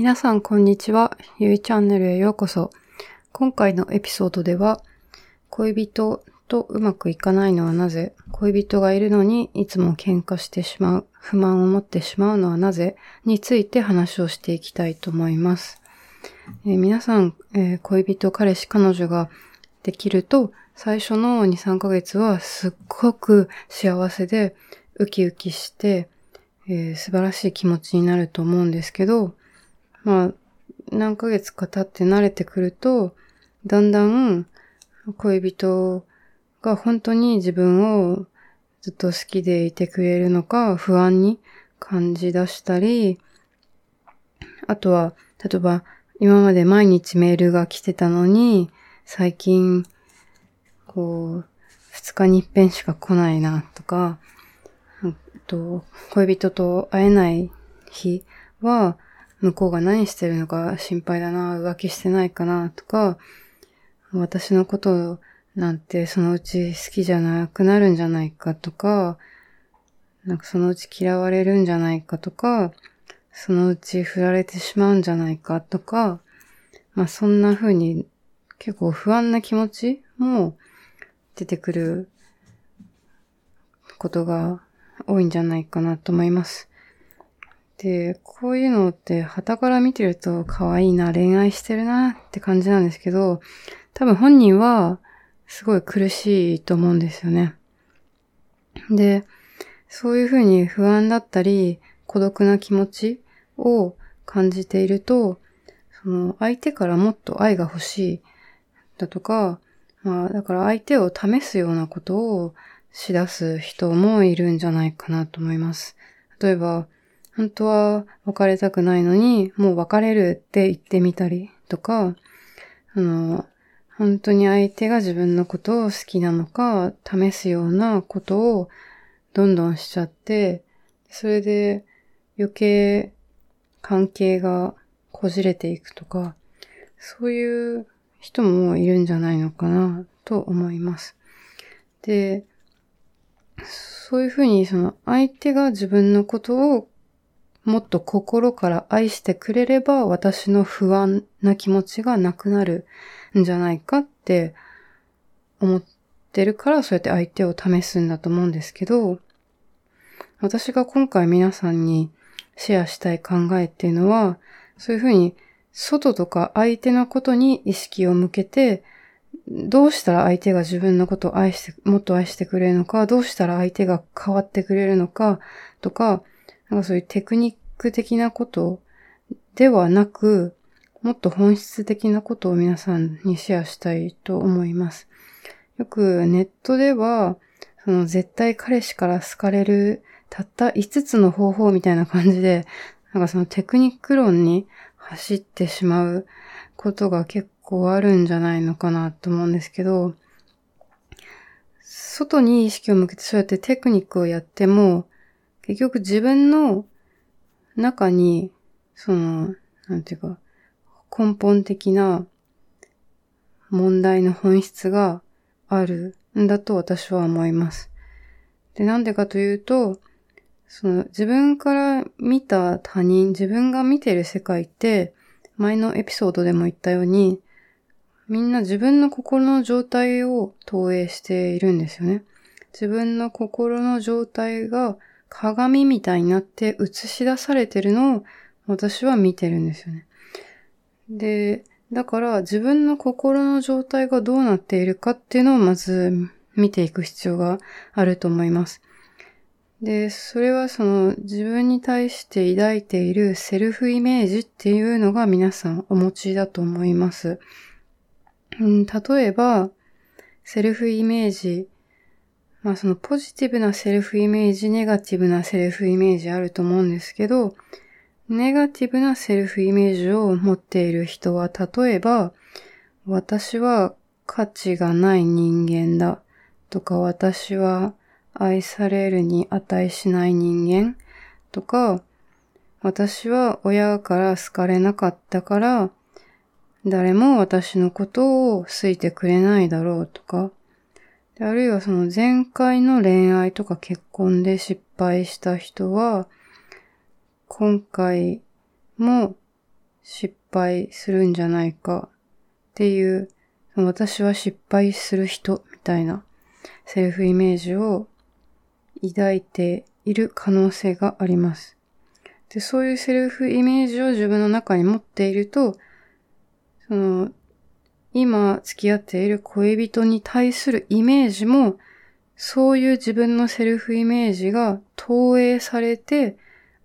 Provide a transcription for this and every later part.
皆さんこんにちは。ゆいチャンネルへようこそ。今回のエピソードでは、恋人とうまくいかないのはなぜ？恋人がいるのにいつも喧嘩してしまう、不満を持ってしまうのはなぜ？について話をしていきたいと思います。えー、皆さん、えー、恋人、彼氏、彼女ができると、最初の2、3ヶ月はすっごく幸せで、ウキウキして、えー、素晴らしい気持ちになると思うんですけど、まあ、何ヶ月か経って慣れてくると、だんだん恋人が本当に自分をずっと好きでいてくれるのか不安に感じ出したり、あとは、例えば今まで毎日メールが来てたのに、最近、こう、二日に一遍しか来ないなとか、と恋人と会えない日は、向こうが何してるのか心配だな、浮気してないかなとか、私のことなんてそのうち好きじゃなくなるんじゃないかとか、なんかそのうち嫌われるんじゃないかとか、そのうち振られてしまうんじゃないかとか、まあそんな風に結構不安な気持ちも出てくることが多いんじゃないかなと思います。で、こういうのって旗から見てると可愛いな、恋愛してるなって感じなんですけど、多分本人はすごい苦しいと思うんですよね。で、そういうふうに不安だったり、孤独な気持ちを感じていると、その相手からもっと愛が欲しいだとか、まあだから相手を試すようなことをしだす人もいるんじゃないかなと思います。例えば、本当は別れたくないのに、もう別れるって言ってみたりとか、あの、本当に相手が自分のことを好きなのか試すようなことをどんどんしちゃって、それで余計関係がこじれていくとか、そういう人もいるんじゃないのかなと思います。で、そういうふうにその相手が自分のことをもっと心から愛してくれれば私の不安な気持ちがなくなるんじゃないかって思ってるからそうやって相手を試すんだと思うんですけど、私が今回皆さんにシェアしたい考えっていうのは、そういうふうに外とか相手のことに意識を向けて、どうしたら相手が自分のことを愛して、もっと愛してくれるのか、どうしたら相手が変わってくれるのかとか、なんかそういうテクニック的なことではなく、もっと本質的なことを皆さんにシェアしたいと思います。よくネットでは、その絶対彼氏から好かれるたった5つの方法みたいな感じで、なんかそのテクニック論に走ってしまうことが結構あるんじゃないのかなと思うんですけど、外に意識を向けてそうやってテクニックをやっても、結局自分の中に、その、なんていうか、根本的な問題の本質があるんだと私は思います。で、なんでかというと、その自分から見た他人、自分が見てる世界って、前のエピソードでも言ったように、みんな自分の心の状態を投影しているんですよね。自分の心の状態が鏡みたいになって映し出されてるのを私は見てるんですよね。で、だから自分の心の状態がどうなっているかっていうのをまず見ていく必要があると思います。で、それはその自分に対して抱いているセルフイメージっていうのが皆さんお持ちだと思います。うん、例えば、セルフイメージまあそのポジティブなセルフイメージ、ネガティブなセルフイメージあると思うんですけど、ネガティブなセルフイメージを持っている人は、例えば、私は価値がない人間だとか、私は愛されるに値しない人間とか、私は親から好かれなかったから、誰も私のことを好いてくれないだろうとか、あるいはその前回の恋愛とか結婚で失敗した人は、今回も失敗するんじゃないかっていう、私は失敗する人みたいなセルフイメージを抱いている可能性があります。で、そういうセルフイメージを自分の中に持っていると、その、今付き合っている恋人に対するイメージも、そういう自分のセルフイメージが投影されて、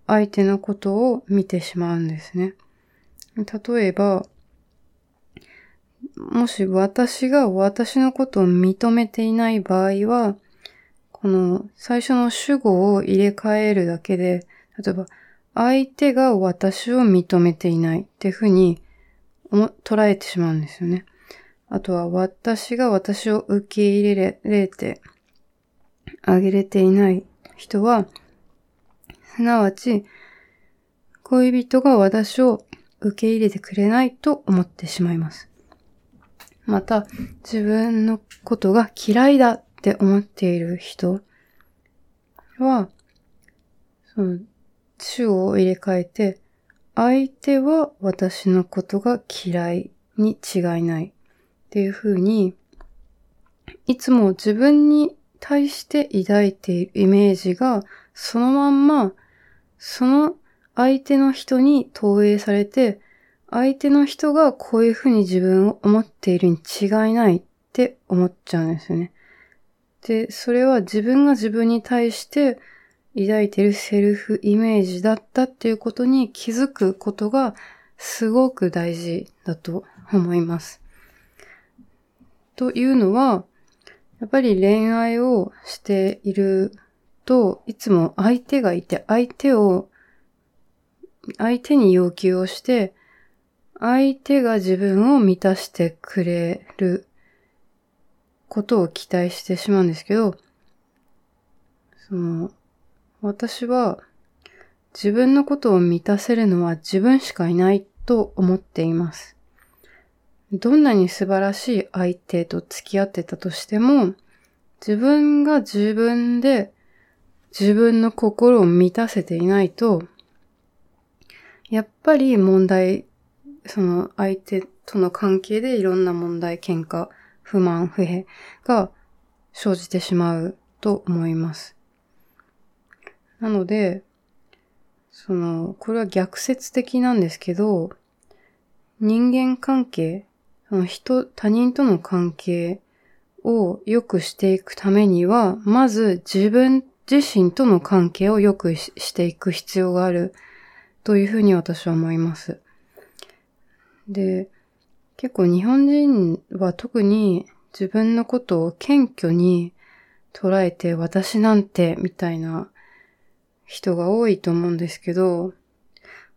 相手のことを見てしまうんですね。例えば、もし私が私のことを認めていない場合は、この最初の主語を入れ替えるだけで、例えば、相手が私を認めていないっていうふうに捉えてしまうんですよね。あとは私が私を受け入れれてあげれていない人は、すなわち恋人が私を受け入れてくれないと思ってしまいます。また、自分のことが嫌いだって思っている人は、その、主を入れ替えて、相手は私のことが嫌いに違いないっていう風に、いつも自分に対して抱いているイメージが、そのまんま、その相手の人に投影されて、相手の人がこういうふうに自分を思っているに違いないって思っちゃうんですよね。で、それは自分が自分に対して抱いているセルフイメージだったっていうことに気づくことがすごく大事だと思います。というのは、やっぱり恋愛をしていると、いつも相手がいて、相手を、相手に要求をして、相手が自分を満たしてくれることを期待してしまうんですけど、その、私は自分のことを満たせるのは自分しかいないと思っています。どんなに素晴らしい相手と付き合ってたとしても、自分が自分で自分の心を満たせていないと、やっぱり問題その相手との関係でいろんな問題、喧嘩、不満、不平が生じてしまうと思います。なので、その、これは逆説的なんですけど、人間関係、人、他人との関係を良くしていくためには、まず自分自身との関係を良くしていく必要があるというふうに私は思います。で、結構日本人は特に自分のことを謙虚に捉えて私なんてみたいな人が多いと思うんですけど、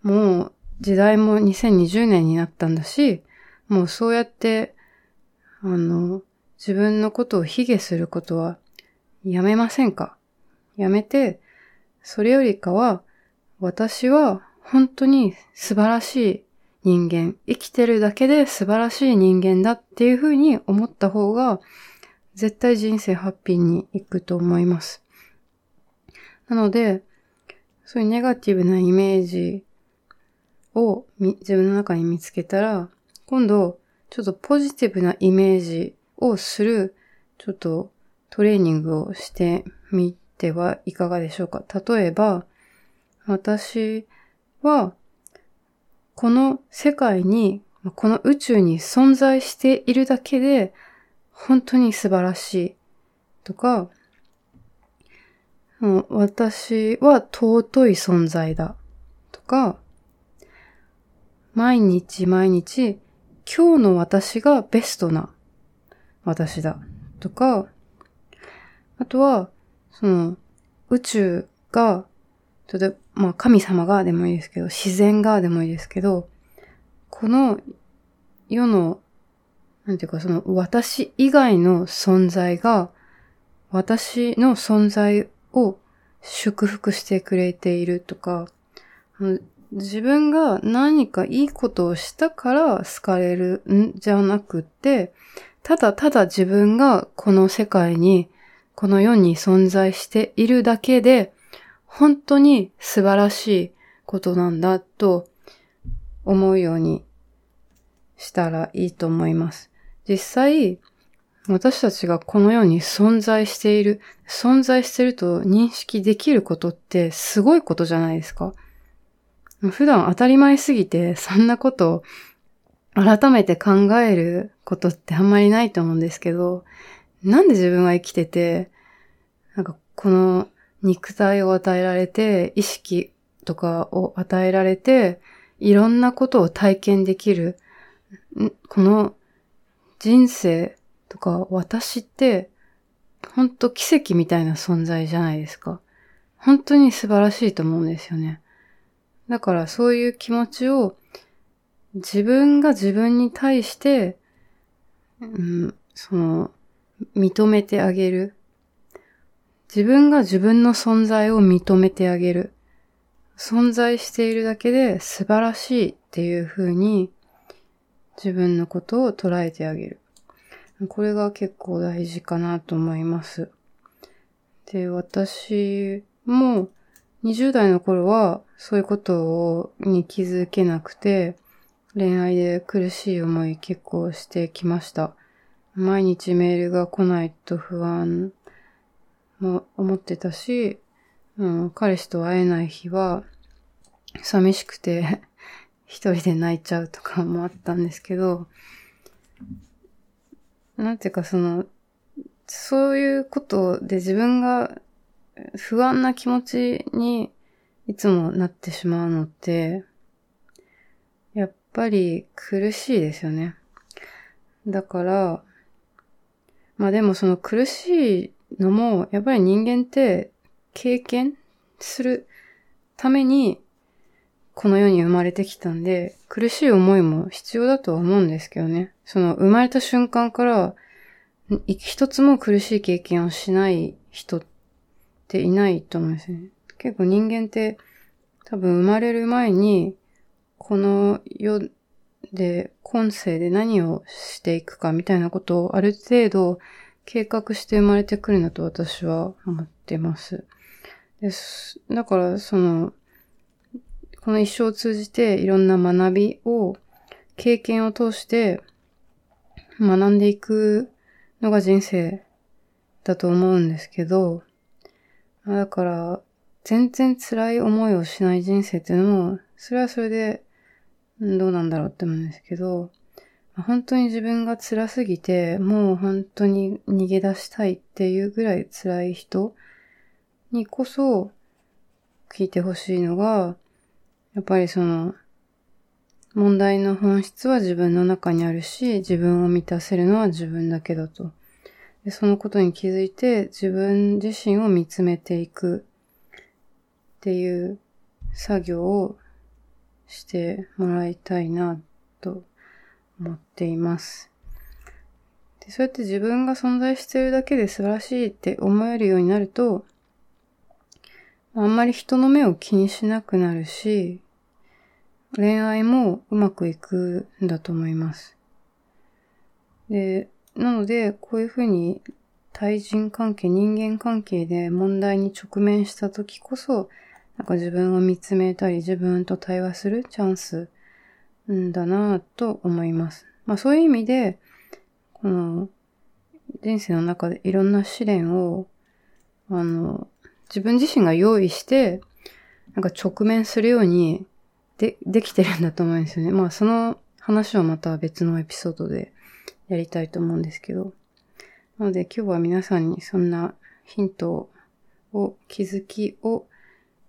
もう時代も2020年になったんだし、もうそうやって、あの、自分のことを卑下することはやめませんか？やめて、それよりかは、私は本当に素晴らしい人間、生きてるだけで素晴らしい人間だっていうふうに思った方が、絶対人生ハッピーにいくと思います。なので、そういうネガティブなイメージを自分の中に見つけたら、今度、ちょっとポジティブなイメージをする、ちょっとトレーニングをしてみてはいかがでしょうか？例えば、私はこの世界に、この宇宙に存在しているだけで、本当に素晴らしい。とか、私は尊い存在だ。とか、毎日毎日、今日の私がベストな私だ。とか、あとは、その、宇宙が例えば、まあ神様がでもいいですけど、自然がでもいいですけど、この世の、なんていうかその私以外の存在が、私の存在を祝福してくれているとか、自分が何かいいことをしたから好かれるんじゃなくて、ただただ自分がこの世界に、この世に存在しているだけで、本当に素晴らしいことなんだと思うようにしたらいいと思います。実際、私たちがこの世に存在している、存在してると認識できることってすごいことじゃないですか。普段当たり前すぎて、そんなこと改めて考えることってあんまりないと思うんですけど、なんで自分は生きてて、なんかこの肉体を与えられて、意識とかを与えられて、いろんなことを体験できる、この人生とか私って、本当奇跡みたいな存在じゃないですか。本当に素晴らしいと思うんですよね。だからそういう気持ちを自分が自分に対して、うん、その、認めてあげる。自分が自分の存在を認めてあげる。存在しているだけで素晴らしいっていう風に自分のことを捉えてあげる。これが結構大事かなと思います。で、私も20代の頃はそういうことをに気づけなくて、恋愛で苦しい思い結構してきました。毎日メールが来ないと不安も思ってたし、うん、彼氏と会えない日は寂しくて 一人で泣いちゃうとかもあったんですけど、なんていうかその、そういうことで自分が不安な気持ちにいつもなってしまうのって、やっぱり苦しいですよね。だから、まあでもその苦しいのも、やっぱり人間って経験するためにこの世に生まれてきたんで、苦しい思いも必要だとは思うんですけどね。その生まれた瞬間から一つも苦しい経験をしない人っていないと思うんですね。結構人間って多分生まれる前にこの世で今世で何をしていくかみたいなことをある程度計画して生まれてくるんだと私は思ってます。です。だからその、この一生を通じていろんな学びを経験を通して学んでいくのが人生だと思うんですけど、だから、全然辛い思いをしない人生っていうのも、それはそれで、どうなんだろうって思うんですけど、本当に自分が辛すぎて、もう本当に逃げ出したいっていうぐらい辛い人にこそ聞いてほしいのが、やっぱりその、問題の本質は自分の中にあるし、自分を満たせるのは自分だけだと。でそのことに気づいて自分自身を見つめていくっていう作業をしてもらいたいなと思っています。でそうやって自分が存在しているだけで素晴らしいって思えるようになると、あんまり人の目を気にしなくなるし、恋愛もうまくいくんだと思います。で、なので、こういうふうに対人関係、人間関係で問題に直面した時こそ、なんか自分を見つめたり自分と対話するチャンスんだなと思います。まあそういう意味で、この人生の中でいろんな試練を、あの、自分自身が用意して、なんか直面するようにで、できてるんだと思うんですよね。まあその話はまた別のエピソードでやりたいと思うんですけど。なので今日は皆さんにそんなヒントを、気づきを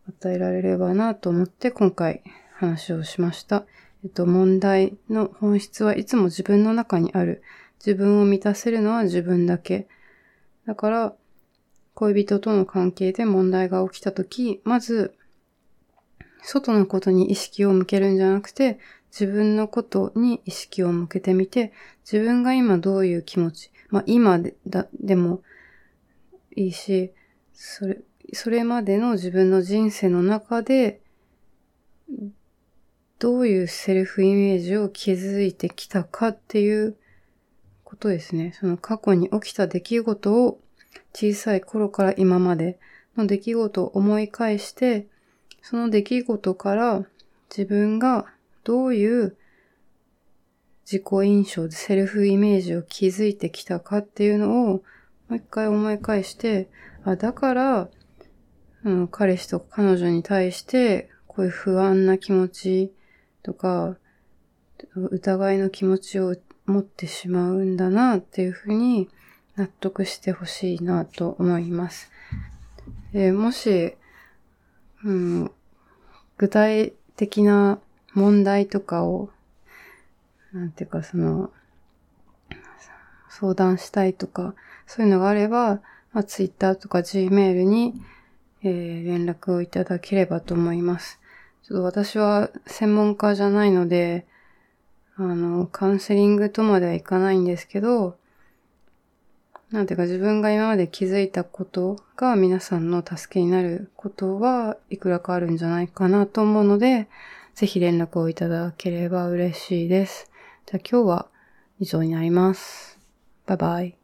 与えられればなと思って今回話をしました。えっと、問題の本質はいつも自分の中にある。自分を満たせるのは自分だけ。だから、恋人との関係で問題が起きたとき、まず外のことに意識を向けるんじゃなくて、自分のことに意識を向けてみて、自分が今どういう気持ち、まあ今でだでもいいし、それ、それまでの自分の人生の中で、どういうセルフイメージを築いてきたかっていうことですね。その過去に起きた出来事を小さい頃から今までの出来事を思い返して、その出来事から自分がどういう自己印象でセルフイメージを築いてきたかっていうのをもう一回思い返して、あ、だから、うん、彼氏とか彼女に対してこういう不安な気持ちとか、疑いの気持ちを持ってしまうんだなっていうふうに納得してほしいなと思います。えもし、うん、具体的な問題とかを、なんていうかその、相談したいとか、そういうのがあれば、まあ、Twitter とか Gmail に、えー、連絡をいただければと思います。ちょっと私は専門家じゃないので、あの、カウンセリングとまではいかないんですけど、なんていうか自分が今まで気づいたことが皆さんの助けになることはいくらかあるんじゃないかなと思うので、ぜひ連絡をいただければ嬉しいです。じゃあ今日は以上になります。バイバイ。